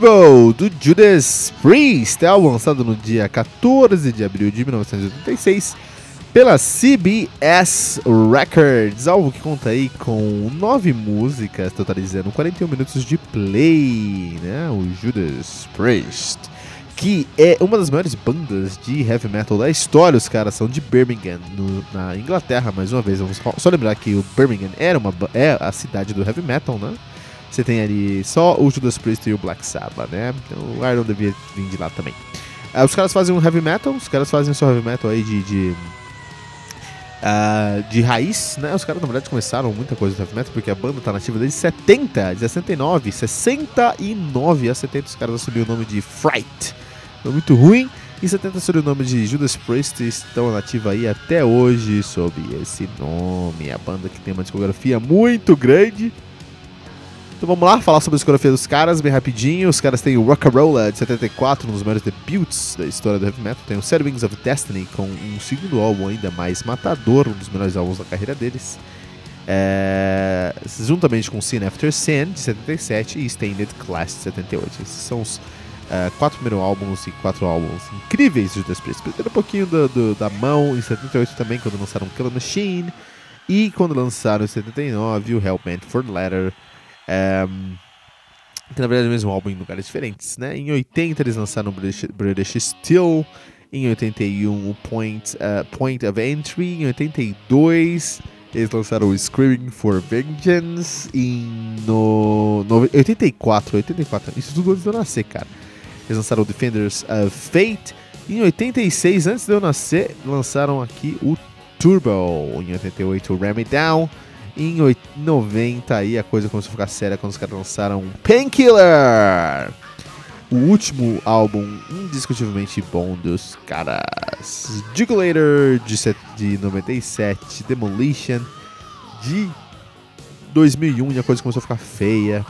Turbo, do Judas Priest, álbum lançado no dia 14 de abril de 1986 pela CBS Records, álbum que conta aí com nove músicas, totalizando 41 minutos de play, né? O Judas Priest, que é uma das maiores bandas de heavy metal da história. Os caras são de Birmingham, no, na Inglaterra, mais uma vez. Vamos só lembrar que o Birmingham era uma, é a cidade do heavy metal, né? Você tem ali só o Judas Priest e o Black Sabbath, né? Então, o Iron devia vir de lá também. Uh, os caras fazem um heavy metal, os caras fazem o seu heavy metal aí de, de uh, de raiz, né? Os caras, na verdade, começaram muita coisa do heavy metal, porque a banda tá nativa desde 70, de 69, 69 a 70 os caras assumiram o nome de Fright. Foi muito ruim. Em 70 assumiram o nome de Judas Priest estão nativa aí até hoje sob esse nome. A banda que tem uma discografia muito grande. Então vamos lá, falar sobre a discografia dos caras bem rapidinho. Os caras têm o Rock'n'Rolla de 74, um dos maiores debuts da história do heavy metal. Tem o Sad Wings of Destiny com um segundo álbum ainda mais matador, um dos melhores álbuns da carreira deles. É... juntamente com Sin After Sin de 77 e Stained Class de 78. Esses são os uh, quatro primeiros álbuns e quatro álbuns incríveis de Judas Priest. Perderam um pouquinho do, do, da mão em 78 também, quando lançaram Killer Machine. E quando lançaram em 79 o Hellbent for Letter. Um, que na verdade é o mesmo álbum em lugares diferentes, né? Em 80 eles lançaram British, British Steel, em 81 o Point, uh, Point of Entry, em 82 eles lançaram o Screaming for Vengeance, em no, no 84, 84, isso tudo antes de eu nascer, cara. Eles lançaram o Defenders of Fate, em 86, antes de eu nascer, lançaram aqui o Turbo, em 88 o Ram It Down, em 90 aí a coisa começou a ficar séria quando os caras lançaram Painkiller. O último álbum indiscutivelmente bom dos caras. Jugulator de, de 97, Demolition de 2001 e a coisa começou a ficar feia.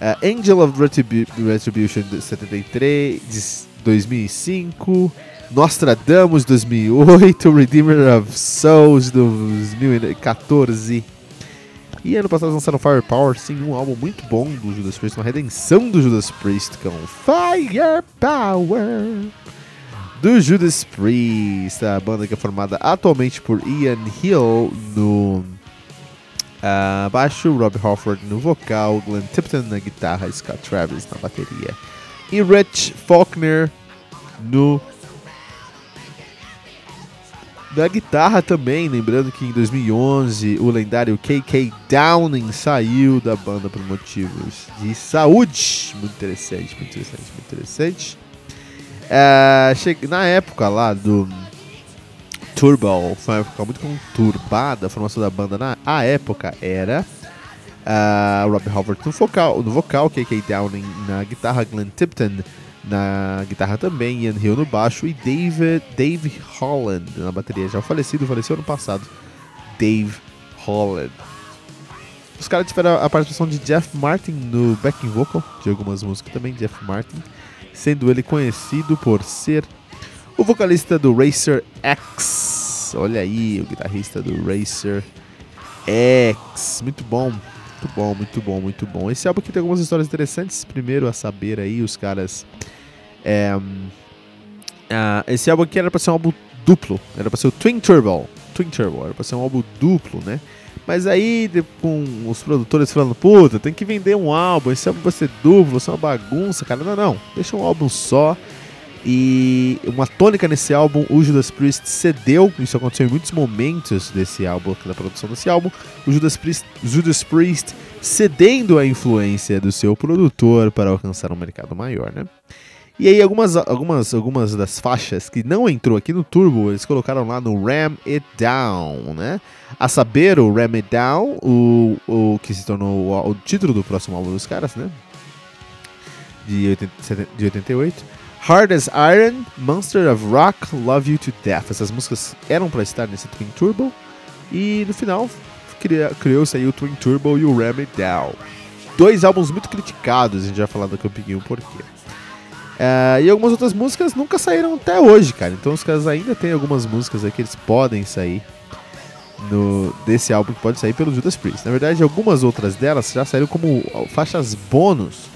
Uh, Angel of Retribu Retribution de 73, de 2005. Nostradamus 2008, Redeemer of Souls 2014. E ano passado lançaram Firepower, sim, um álbum muito bom do Judas Priest, uma redenção do Judas Priest com Firepower do Judas Priest, a banda que é formada atualmente por Ian Hill no uh, baixo, Rob Halford no vocal, Glenn Tipton na guitarra, Scott Travis na bateria e Rich Faulkner no da guitarra também, lembrando que em 2011 o lendário KK Downing saiu da banda por motivos de saúde. Muito interessante, muito interessante, muito interessante. É, na época lá do Turbo, foi uma época muito conturbada, a formação da banda na época era uh, Rob Halford no vocal, no vocal, KK Downing na guitarra, Glenn Tipton na guitarra também, Ian Hill no baixo e David, Dave Holland na bateria, já falecido, faleceu ano passado. Dave Holland. Os caras tiveram a participação de Jeff Martin no backing vocal de algumas músicas também, Jeff Martin, sendo ele conhecido por ser o vocalista do Racer X. Olha aí, o guitarrista do Racer X. Muito bom, muito bom, muito bom, muito bom. Esse álbum aqui tem algumas histórias interessantes. Primeiro a saber aí, os caras é, uh, esse álbum aqui era pra ser um álbum duplo, era pra ser o Twin Turbo. Twin Turbo, era pra ser um álbum duplo, né? Mas aí, com os produtores falando, puta, tem que vender um álbum, esse álbum vai ser duplo, isso é uma bagunça, cara. Não, não, deixa um álbum só. E uma tônica nesse álbum, o Judas Priest cedeu, isso aconteceu em muitos momentos desse álbum, da produção desse álbum, o Judas Priest, Judas Priest cedendo a influência do seu produtor para alcançar um mercado maior, né? E aí algumas, algumas, algumas das faixas que não entrou aqui no Turbo, eles colocaram lá no Ram It Down, né? A saber, o Ram It Down, o, o que se tornou o, o título do próximo álbum dos caras, né? De, 80, de 88. Hard as Iron, Monster of Rock, Love You to Death. Essas músicas eram para estar nesse Twin Turbo. E no final criou-se aí o Twin Turbo e o Ram It Down. Dois álbuns muito criticados, a gente vai falar daqui a pouquinho por quê. Uh, e algumas outras músicas nunca saíram até hoje, cara. Então os caras ainda tem algumas músicas aí que eles podem sair no, desse álbum que pode sair pelo Judas Priest. Na verdade, algumas outras delas já saíram como faixas bônus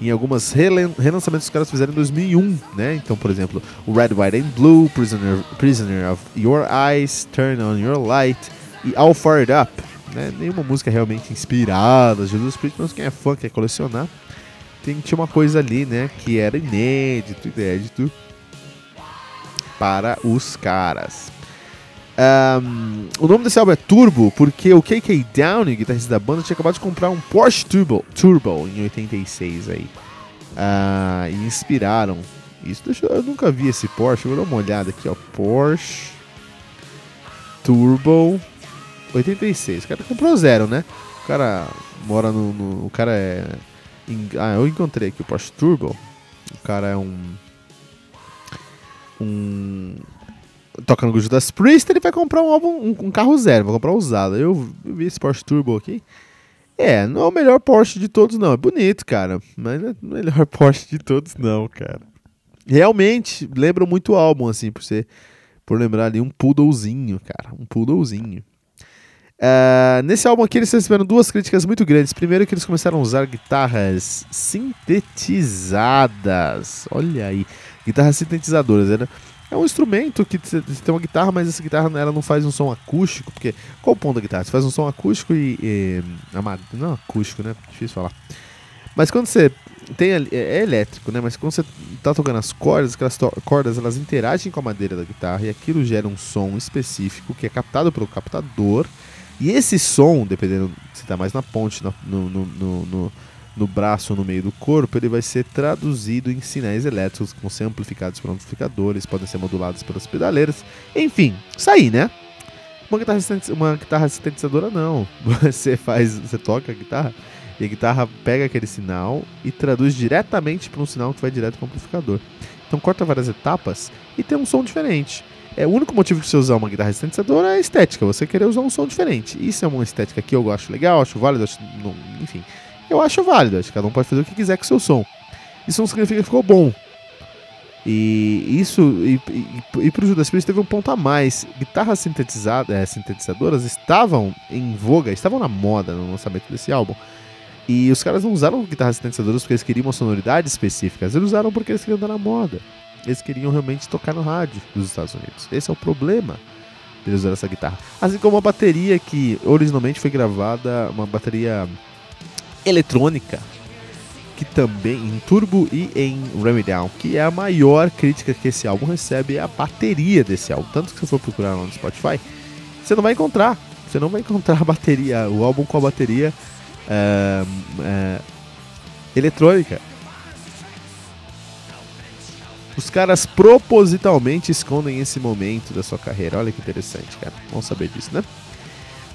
em algumas relançamentos que os caras fizeram em 2001, né? Então, por exemplo, o Red, White and Blue, Prisoner, Prisoner of Your Eyes, Turn on Your Light e All Fired Up. Né? Nenhuma música realmente inspirada, Judas Priest, mas quem é fã, quer colecionar tem, tinha uma coisa ali, né, que era inédito, inédito para os caras. Um, o nome desse álbum é Turbo porque o KK Downing, guitarrista da banda, tinha acabado de comprar um Porsche Turbo, Turbo em 86 aí. Uh, e inspiraram. Isso deixa, eu nunca vi esse Porsche, vou dar uma olhada aqui, ó. Porsche Turbo 86. O cara comprou zero, né? O cara mora no. no o cara é. em- ah, eu encontrei aqui o Porsche Turbo. O cara é um. Um. Toca no Judas Priest, ele vai comprar um álbum, um, um carro zero, vai comprar usado. Eu, eu vi esse Porsche Turbo aqui. É, não é o melhor Porsche de todos, não. É bonito, cara. Mas não é o melhor Porsche de todos, não, cara. Realmente, lembra muito o álbum, assim, por ser. Por lembrar ali um poodlezinho, cara. Um poodlezinho. Ah, nesse álbum aqui eles receberam duas críticas muito grandes. Primeiro que eles começaram a usar guitarras sintetizadas. Olha aí, guitarras sintetizadoras. Né? É um instrumento que você tem uma guitarra, mas essa guitarra ela não faz um som acústico. Porque qual o ponto da guitarra? Você faz um som acústico e. e não acústico, né? Difícil falar. Mas quando você tem é, é elétrico, né? Mas quando você tá tocando as cordas, aquelas cordas elas interagem com a madeira da guitarra e aquilo gera um som específico que é captado pelo captador. E esse som, dependendo se tá mais na ponte, no, no, no, no, no- braço ou no meio do corpo, ele vai ser traduzido em sinais elétricos que vão ser amplificados por amplificadores, podem ser modulados pelas pedaleiras. Enfim, isso aí, né? Uma guitarra, uma guitarra sintetizadora não. Você faz, você toca a guitarra e a guitarra pega aquele sinal e traduz diretamente para um sinal que vai direto para o amplificador. Então corta várias etapas e tem um som diferente. É, o único motivo de você usar uma guitarra sintetizadora é a estética, você querer usar um som diferente. Isso é uma estética que eu acho legal, acho válido, acho, não- enfim. Eu acho válido, acho que cada um pode fazer o que quiser com o seu som. Isso não significa que ficou bom. E isso, e, e, e pro Judas Priest teve um ponto a mais. Guitarras sintetizadas, é, sintetizadoras estavam em voga, estavam na moda no lançamento desse álbum. E os caras não usaram guitarras sintetizadoras porque eles queriam uma sonoridade específica, eles usaram porque eles queriam andar na moda. Eles queriam realmente tocar no rádio dos Estados Unidos. Esse é o problema deles usar essa guitarra. Assim como a bateria que originalmente foi gravada, uma bateria eletrônica, que também em turbo e em Ram Down, que é a maior crítica que esse álbum recebe é a bateria desse álbum. Tanto que se você for procurar lá no Spotify, você não vai encontrar. Você não vai encontrar a bateria, o álbum com a bateria é, é, eletrônica. Os caras propositalmente escondem esse momento da sua carreira. Olha que interessante, cara. Vamos saber disso, né?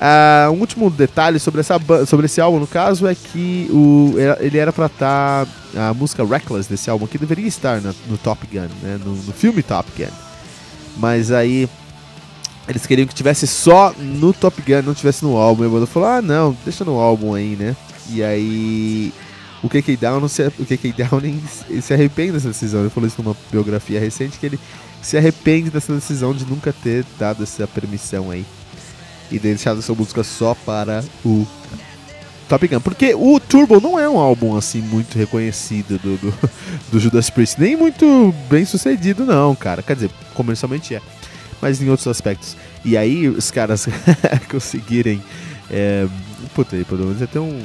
Ah, um último detalhe sobre, essa, sobre esse álbum, no caso, é que o, era- ele era pra estar. a música Reckless desse álbum aqui deveria estar na- no Top Gun, né? No, no filme Top Gun. Mas aí. Eles queriam que tivesse só no Top Gun, não tivesse no álbum. E o Bono falou: ah, não, deixa no álbum aí, né? E aí. O KK Down, se, o KK Downing se arrepende dessa decisão. Ele falou isso numa biografia recente que ele se arrepende dessa decisão de nunca ter dado essa permissão aí e deixado essa música só para o Top Gun. Porque o Turbo não é um álbum assim muito reconhecido do, do, do Judas Priest, nem muito bem sucedido, não, cara. Quer dizer, comercialmente é, mas em outros aspectos. E aí os caras conseguirem. É, puta, aí, pelo menos até um,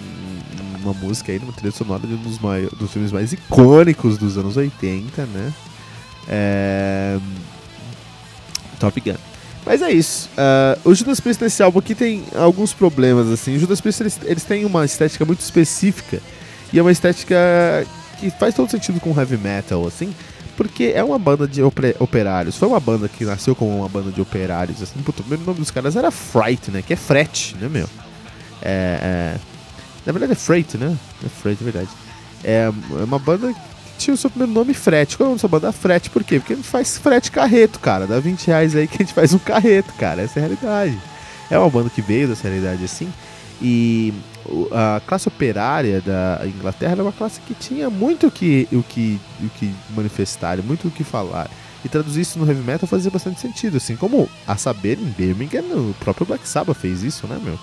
uma música aí, uma trilha sonora de um dos, mai- dos filmes mais icônicos dos anos 80, né? É, Top Gun. Mas é isso. Ah, o Judas Priest nesse álbum aqui tem alguns problemas, assim. O Judas Priest, eles, eles têm uma estética muito específica. E é uma estética que faz todo sentido com heavy metal, assim. Porque é uma banda de operários. Foi uma banda que nasceu como uma banda de operários, assim. Puta, o primeiro nome dos caras era Fright, né? Que é frete, né, meu? É, é... Na verdade é Freight, né? É Freight, é verdade. É é uma banda tinha o seu primeiro nome Frete. Qual é o nome da sua banda? Frete. Por quê? Porque a gente faz frete carreto, cara. Dá 20 reais aí que a gente faz um carreto, cara. Essa é a realidade. É uma banda que veio dessa realidade assim. E a classe operária da Inglaterra era uma classe que tinha muito o que, o que, o que manifestar, muito o que falar. E traduzir isso no heavy metal fazia bastante sentido, assim como a saber em Birmingham, o próprio Black Sabbath fez isso, né, meu?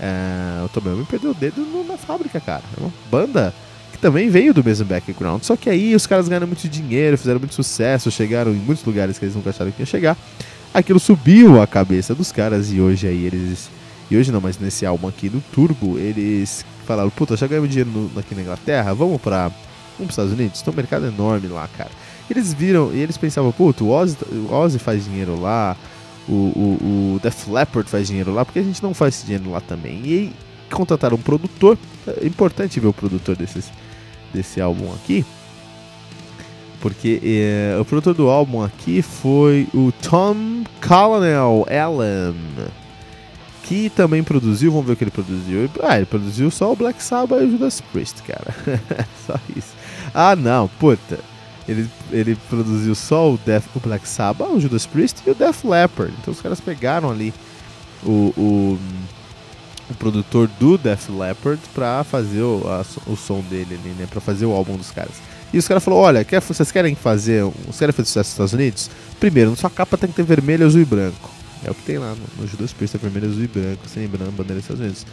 É, o Tom York perdeu o dedo na fábrica, cara. É uma banda também veio do mesmo background. Só que aí os caras ganharam muito dinheiro, fizeram muito sucesso, chegaram em muitos lugares que eles nunca acharam que ia chegar. Aquilo subiu a cabeça dos caras e hoje aí eles. E hoje não, mas nesse álbum aqui do Turbo, eles falaram, puta, já ganhamos dinheiro no- aqui na Inglaterra, vamos pra. Vamos pros Estados Unidos? Tem um mercado enorme lá, cara. Eles viram e eles pensavam, puta, o Ozzy, o Ozzy faz dinheiro lá, o, o, o Def Leppard faz dinheiro lá, porque a gente não faz dinheiro lá também. E aí contrataram um produtor, é importante ver o produtor desses, desse álbum aqui, Porque é, o produtor do álbum aqui foi o Tom Colonel Allen, que também produziu, vamos ver o que ele produziu. Ah, ele produziu só o Black Sabbath e o Judas Priest, cara. só isso. Ah, não, puta. Ele, ele produziu só o, Death, o Black Sabbath, o Judas Priest e o Def Leppard. Então os caras pegaram ali o, o, o produtor do Def Leppard pra fazer o, a, o som dele ali, né? Pra fazer o álbum dos caras. E os caras falaram, olha, quer, vocês querem fazer. Vocês querem fazer sucesso nos Estados Unidos? Primeiro, na sua capa tem que ter vermelho, azul e branco. É o que tem lá no, no Judas Priest, é vermelho, azul e branco, sem lembrando a bandeira dos Estados Unidos.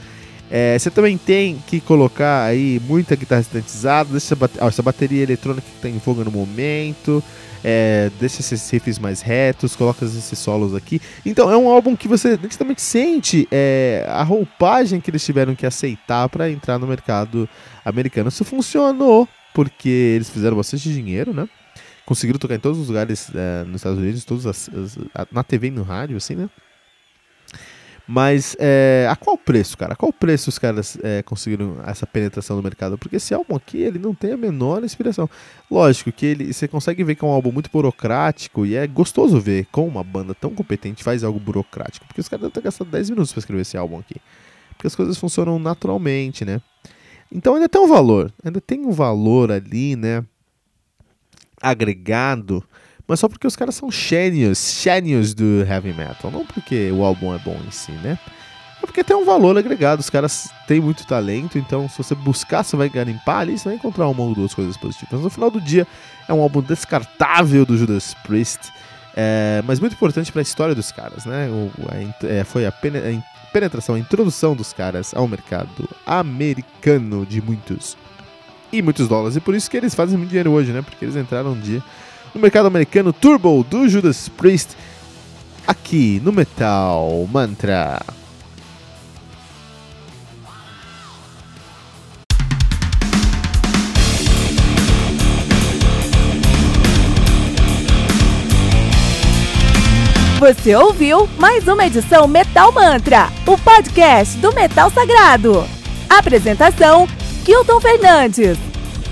É, você também tem que colocar aí muita guitarra sintetizada, deixa essa, essa bateria eletrônica que está em voga no momento, é, deixa esses riffs mais retos, coloca esses solos aqui. Então é um álbum que você nitidamente sente é, a roupagem que eles tiveram que aceitar para entrar no mercado americano. Isso funcionou, porque eles fizeram bastante dinheiro, né? Conseguiram tocar em todos os lugares é, nos Estados Unidos, todos as, as, na TV e no rádio, assim, né? Mas é, a qual preço, cara? A qual preço os caras é, conseguiram essa penetração no mercado? Porque esse álbum aqui, ele não tem a menor inspiração. Lógico que ele, você consegue ver que é um álbum muito burocrático e é gostoso ver como uma banda tão competente faz algo burocrático. Porque os caras devem ter gastado 10 minutos para escrever esse álbum aqui. Porque as coisas funcionam naturalmente, né? Então ainda tem um valor, ainda tem um valor ali, né? Agregado mas só porque os caras são gênios, gênios do heavy metal, não porque o álbum é bom em si, né? É porque tem um valor agregado, os caras têm muito talento, então se você buscar, você vai garimpar ali, você vai encontrar uma ou duas coisas positivas. Mas no final do dia, é um álbum descartável do Judas Priest, é, mas muito importante para a história dos caras, né? O, a, é, foi a, a penetração, a introdução dos caras ao mercado americano de muitos e muitos dólares, e por isso que eles fazem muito dinheiro hoje, né? Porque eles entraram um dia no mercado americano Turbo do Judas Priest, aqui no Metal Mantra. Você ouviu mais uma edição Metal Mantra, o podcast do Metal Sagrado. Apresentação: Kilton Fernandes.